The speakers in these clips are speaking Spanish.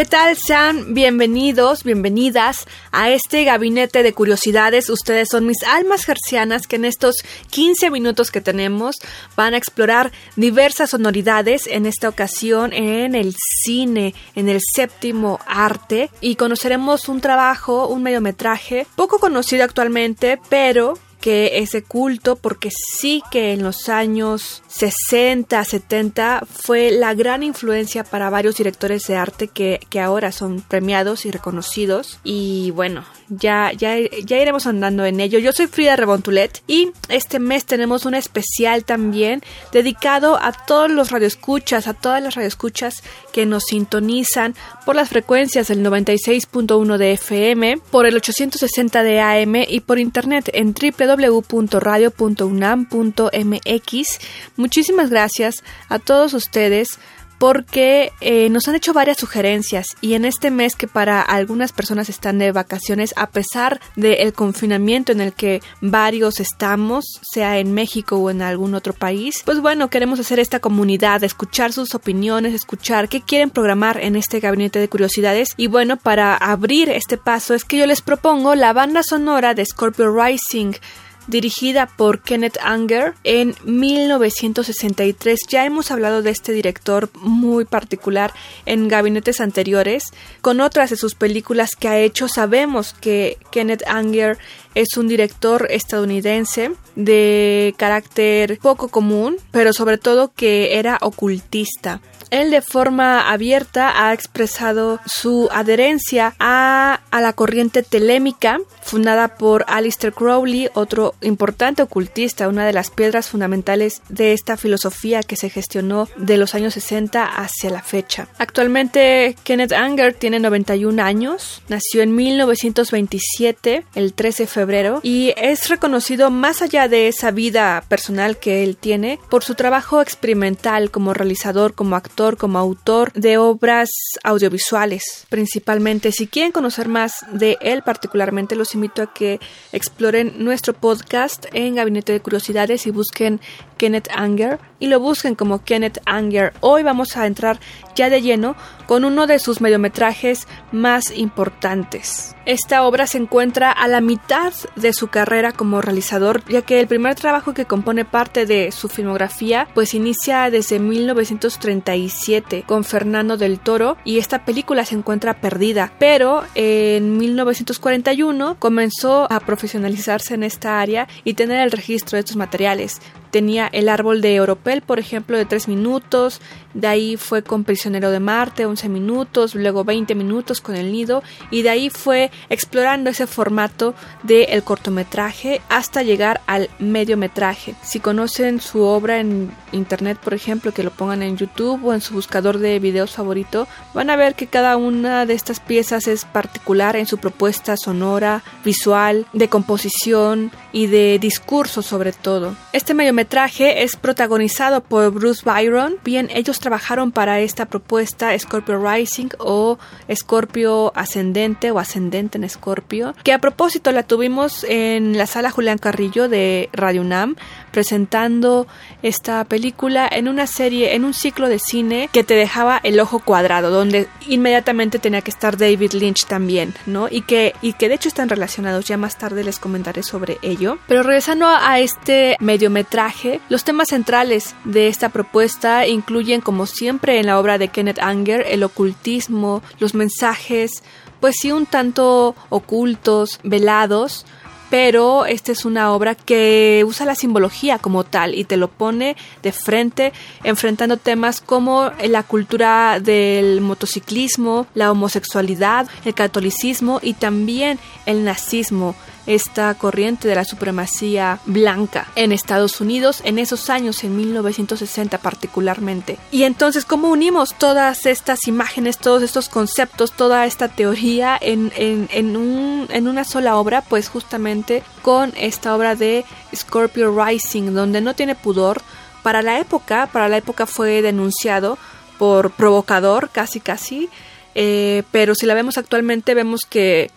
¿Qué tal? Sean bienvenidos, bienvenidas a este gabinete de curiosidades. Ustedes son mis almas gercianas que en estos 15 minutos que tenemos van a explorar diversas sonoridades, en esta ocasión en el cine, en el séptimo arte, y conoceremos un trabajo, un mediometraje poco conocido actualmente, pero que es de culto porque sí que en los años 60, 70 fue la gran influencia para varios directores de arte que, que ahora son premiados y reconocidos. Y bueno, ya, ya, ya iremos andando en ello. Yo soy Frida Rebontulet y este mes tenemos un especial también dedicado a todos los radioescuchas, a todas las radioescuchas que nos sintonizan por las frecuencias del 96.1 de FM, por el 860 de AM y por internet en www.radio.unam.mx. Muchísimas gracias a todos ustedes porque eh, nos han hecho varias sugerencias y en este mes que para algunas personas están de vacaciones a pesar del confinamiento en el que varios estamos, sea en México o en algún otro país, pues bueno, queremos hacer esta comunidad, escuchar sus opiniones, escuchar qué quieren programar en este gabinete de curiosidades. Y bueno, para abrir este paso es que yo les propongo la banda sonora de Scorpio Rising dirigida por Kenneth Anger en 1963. Ya hemos hablado de este director muy particular en gabinetes anteriores. Con otras de sus películas que ha hecho, sabemos que Kenneth Anger es un director estadounidense de carácter poco común, pero sobre todo que era ocultista. Él de forma abierta ha expresado su adherencia a, a, la corriente telémica fundada por Alistair Crowley, otro importante ocultista, una de las piedras fundamentales de esta filosofía que se gestionó de los años 60 hacia la fecha. Actualmente Kenneth Anger tiene 91 años, nació en 1927, el 13 de febrero, y es reconocido más allá de esa vida personal que él tiene por su trabajo experimental como realizador, como actor, como autor de obras audiovisuales, principalmente. Si quieren conocer más de él particularmente, los invito a que exploren nuestro podcast en Gabinete de Curiosidades y busquen Kenneth Anger y lo busquen como Kenneth Anger. Hoy vamos a entrar ya de lleno con uno de sus mediometrajes más importantes. Esta obra se encuentra a la mitad de su carrera como realizador, ya que el primer trabajo que compone parte de su filmografía pues inicia desde 1937 con Fernando del Toro y esta película se encuentra perdida, pero en 1941 comenzó a profesionalizarse en esta área y tener el registro de estos materiales tenía el árbol de Oropel, por ejemplo, de 3 minutos, de ahí fue con Prisionero de Marte, 11 minutos, luego 20 minutos con El Nido, y de ahí fue explorando ese formato del el cortometraje hasta llegar al mediometraje. Si conocen su obra en internet, por ejemplo, que lo pongan en YouTube o en su buscador de videos favorito, van a ver que cada una de estas piezas es particular en su propuesta sonora, visual, de composición y de discurso sobre todo. Este mediometraje metraje es protagonizado por Bruce Byron. Bien, ellos trabajaron para esta propuesta Scorpio Rising o Scorpio Ascendente o Ascendente en Scorpio, que a propósito la tuvimos en la sala Julián Carrillo de Radio UNAM presentando esta película en una serie, en un ciclo de cine que te dejaba el ojo cuadrado, donde inmediatamente tenía que estar David Lynch también, ¿no? Y que, y que de hecho están relacionados, ya más tarde les comentaré sobre ello. Pero regresando a este mediometraje, los temas centrales de esta propuesta incluyen, como siempre en la obra de Kenneth Anger, el ocultismo, los mensajes, pues sí un tanto ocultos, velados, pero esta es una obra que usa la simbología como tal y te lo pone de frente enfrentando temas como la cultura del motociclismo, la homosexualidad, el catolicismo y también el nazismo esta corriente de la supremacía blanca en Estados Unidos en esos años, en 1960 particularmente. Y entonces, ¿cómo unimos todas estas imágenes, todos estos conceptos, toda esta teoría en, en, un, en una sola obra? Pues justamente con esta obra de Scorpio Rising, donde no tiene pudor. Para la época, para la época fue denunciado por provocador, casi casi, eh, pero si la vemos actualmente vemos que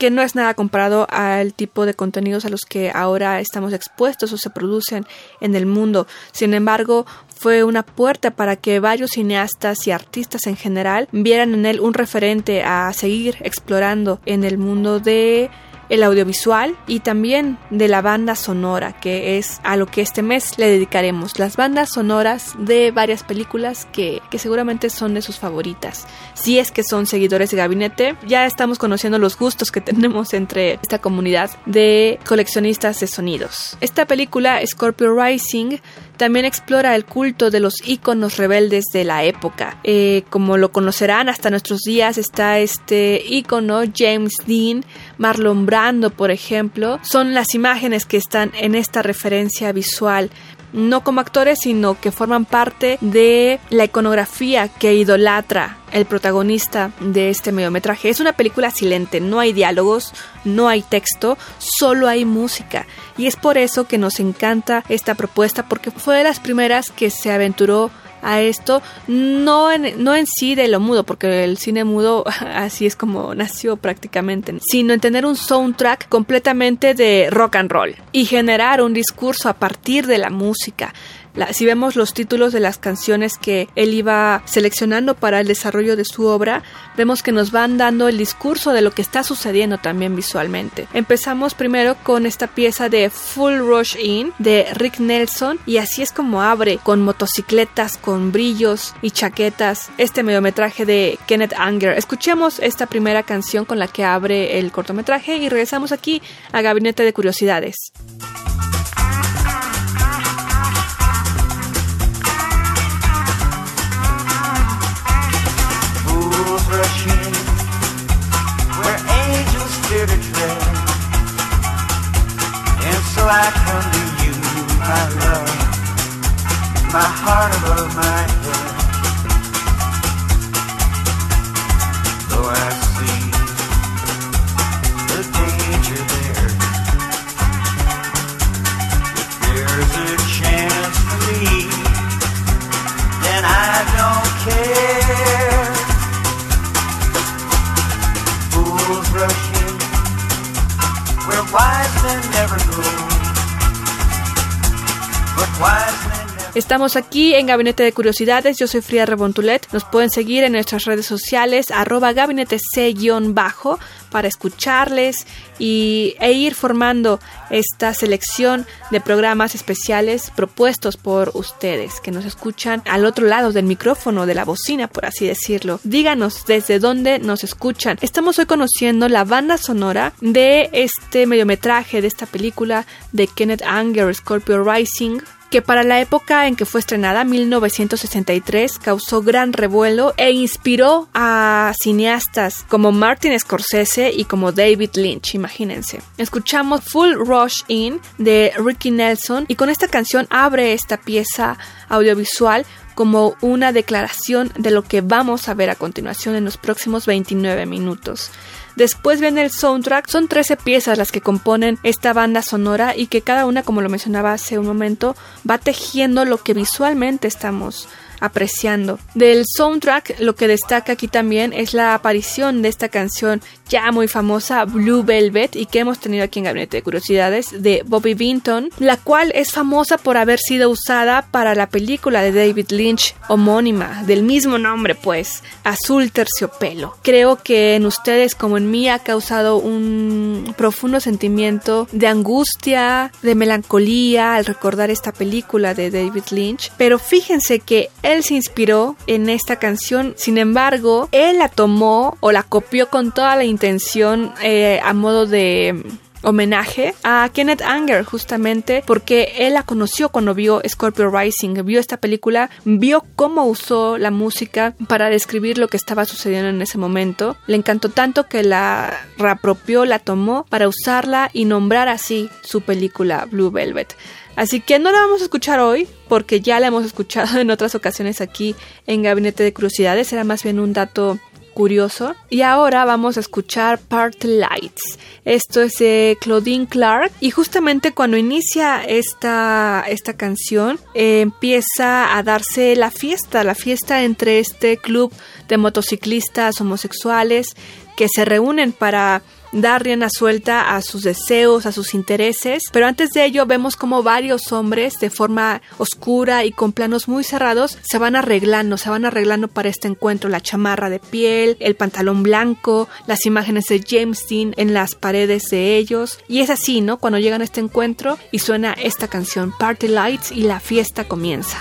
que no es nada comparado al tipo de contenidos a los que ahora estamos expuestos o se producen en el mundo. Sin embargo, fue una puerta para que varios cineastas y artistas en general vieran en él un referente a seguir explorando en el mundo de el audiovisual y también de la banda sonora, que es a lo que este mes le dedicaremos. Las bandas sonoras de varias películas que, que seguramente son de sus favoritas. Si es que son seguidores de gabinete, ya estamos conociendo los gustos que tenemos entre esta comunidad de coleccionistas de sonidos. Esta película, Scorpio Rising, también explora el culto de los íconos rebeldes de la época. Eh, como lo conocerán hasta nuestros días está este ícono James Dean, Marlon Brando, por ejemplo. Son las imágenes que están en esta referencia visual no como actores, sino que forman parte de la iconografía que idolatra el protagonista de este mediometraje. Es una película silente, no hay diálogos, no hay texto, solo hay música. Y es por eso que nos encanta esta propuesta, porque fue de las primeras que se aventuró a esto, no en, no en sí de lo mudo, porque el cine mudo así es como nació prácticamente, sino en tener un soundtrack completamente de rock and roll y generar un discurso a partir de la música si vemos los títulos de las canciones que él iba seleccionando para el desarrollo de su obra, vemos que nos van dando el discurso de lo que está sucediendo también visualmente. Empezamos primero con esta pieza de Full Rush In de Rick Nelson y así es como abre con motocicletas, con brillos y chaquetas este mediometraje de Kenneth Anger. Escuchemos esta primera canción con la que abre el cortometraje y regresamos aquí a Gabinete de Curiosidades. Estamos aquí en Gabinete de Curiosidades, yo soy Fría Rebontulet, nos pueden seguir en nuestras redes sociales arroba gabinete C-bajo para escucharles y, e ir formando esta selección de programas especiales propuestos por ustedes que nos escuchan al otro lado del micrófono, de la bocina, por así decirlo. Díganos desde dónde nos escuchan. Estamos hoy conociendo la banda sonora de este mediometraje, de esta película de Kenneth Anger, Scorpio Rising, que para la época en que fue estrenada, 1963, causó gran revuelo e inspiró a cineastas como Martin Scorsese y como David Lynch, imagínense. Escuchamos Full Rush In de Ricky Nelson y con esta canción abre esta pieza audiovisual como una declaración de lo que vamos a ver a continuación en los próximos 29 minutos. Después viene el soundtrack. Son 13 piezas las que componen esta banda sonora y que cada una, como lo mencionaba hace un momento, va tejiendo lo que visualmente estamos apreciando. Del soundtrack lo que destaca aquí también es la aparición de esta canción ya muy famosa Blue Velvet y que hemos tenido aquí en Gabinete de Curiosidades de Bobby Vinton, la cual es famosa por haber sido usada para la película de David Lynch homónima, del mismo nombre pues, Azul Terciopelo. Creo que en ustedes como en mí ha causado un profundo sentimiento de angustia, de melancolía al recordar esta película de David Lynch, pero fíjense que él se inspiró en esta canción, sin embargo, él la tomó o la copió con toda la intención eh, a modo de homenaje a Kenneth Anger, justamente porque él la conoció cuando vio Scorpio Rising, vio esta película, vio cómo usó la música para describir lo que estaba sucediendo en ese momento. Le encantó tanto que la reapropió, la tomó para usarla y nombrar así su película Blue Velvet. Así que no la vamos a escuchar hoy, porque ya la hemos escuchado en otras ocasiones aquí en Gabinete de Curiosidades. Era más bien un dato curioso. Y ahora vamos a escuchar Part Lights. Esto es de Claudine Clark. Y justamente cuando inicia esta, esta canción, empieza a darse la fiesta, la fiesta entre este club de motociclistas homosexuales que se reúnen para dar rienda suelta a sus deseos, a sus intereses, pero antes de ello vemos como varios hombres de forma oscura y con planos muy cerrados se van arreglando, se van arreglando para este encuentro, la chamarra de piel, el pantalón blanco, las imágenes de James Dean en las paredes de ellos y es así, ¿no? Cuando llegan a este encuentro y suena esta canción Party Lights y la fiesta comienza.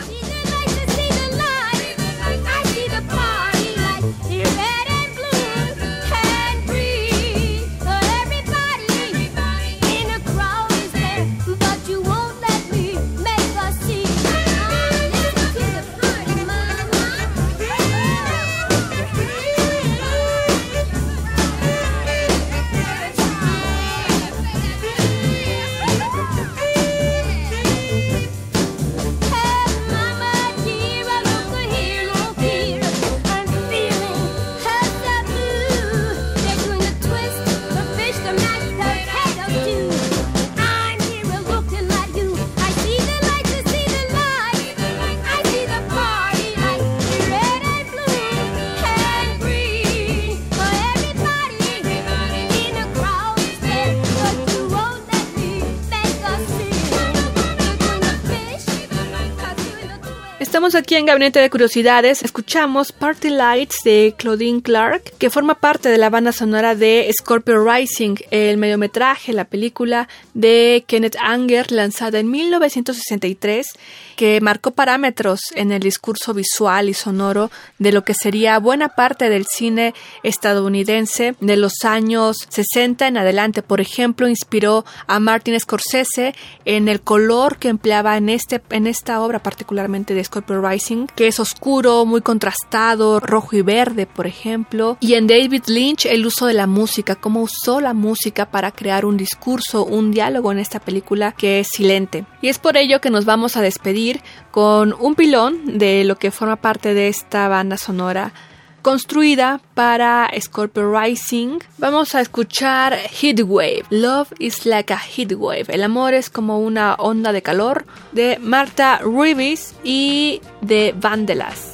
Estamos aquí en Gabinete de Curiosidades. Escuchamos Party Lights de Claudine Clark, que forma parte de la banda sonora de Scorpio Rising, el mediometraje, la película de Kenneth Anger, lanzada en 1963 que marcó parámetros en el discurso visual y sonoro de lo que sería buena parte del cine estadounidense de los años 60 en adelante. Por ejemplo, inspiró a Martin Scorsese en el color que empleaba en, este, en esta obra, particularmente de Scorpio Rising, que es oscuro, muy contrastado, rojo y verde, por ejemplo. Y en David Lynch, el uso de la música, cómo usó la música para crear un discurso, un diálogo en esta película que es silente. Y es por ello que nos vamos a despedir con un pilón de lo que forma parte de esta banda sonora construida para Scorpio Rising. Vamos a escuchar Heatwave. Love is like a heatwave. El amor es como una onda de calor de Marta Reeves y de Vandelas.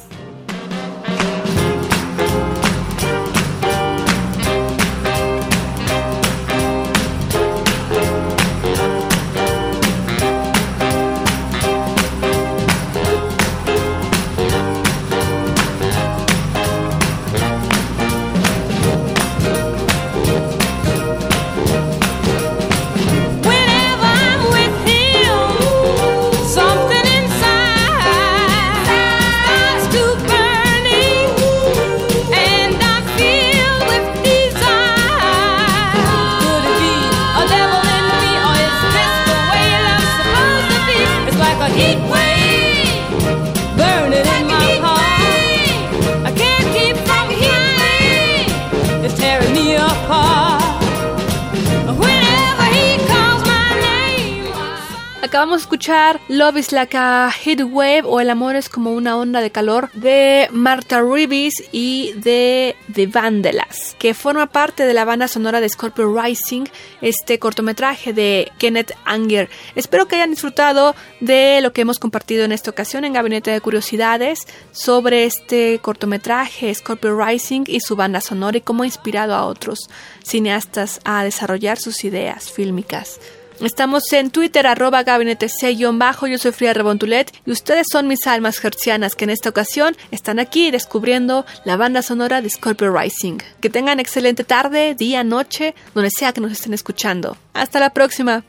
Acabamos de escuchar Love is like a heat wave o El amor es como una onda de calor de Marta Reeves y de The Vandellas, que forma parte de la banda sonora de Scorpio Rising, este cortometraje de Kenneth Anger. Espero que hayan disfrutado de lo que hemos compartido en esta ocasión en Gabinete de Curiosidades sobre este cortometraje Scorpio Rising y su banda sonora y cómo ha inspirado a otros cineastas a desarrollar sus ideas fílmicas. Estamos en Twitter, arroba gabinete bajo yo soy Fría Rebontulet y ustedes son mis almas gercianas que en esta ocasión están aquí descubriendo la banda sonora de Scorpio Rising. Que tengan excelente tarde, día, noche, donde sea que nos estén escuchando. Hasta la próxima.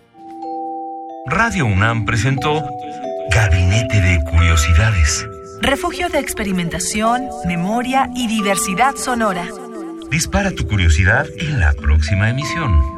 Radio UNAM presentó Gabinete de Curiosidades. Refugio de experimentación, memoria y diversidad sonora. Dispara tu curiosidad en la próxima emisión.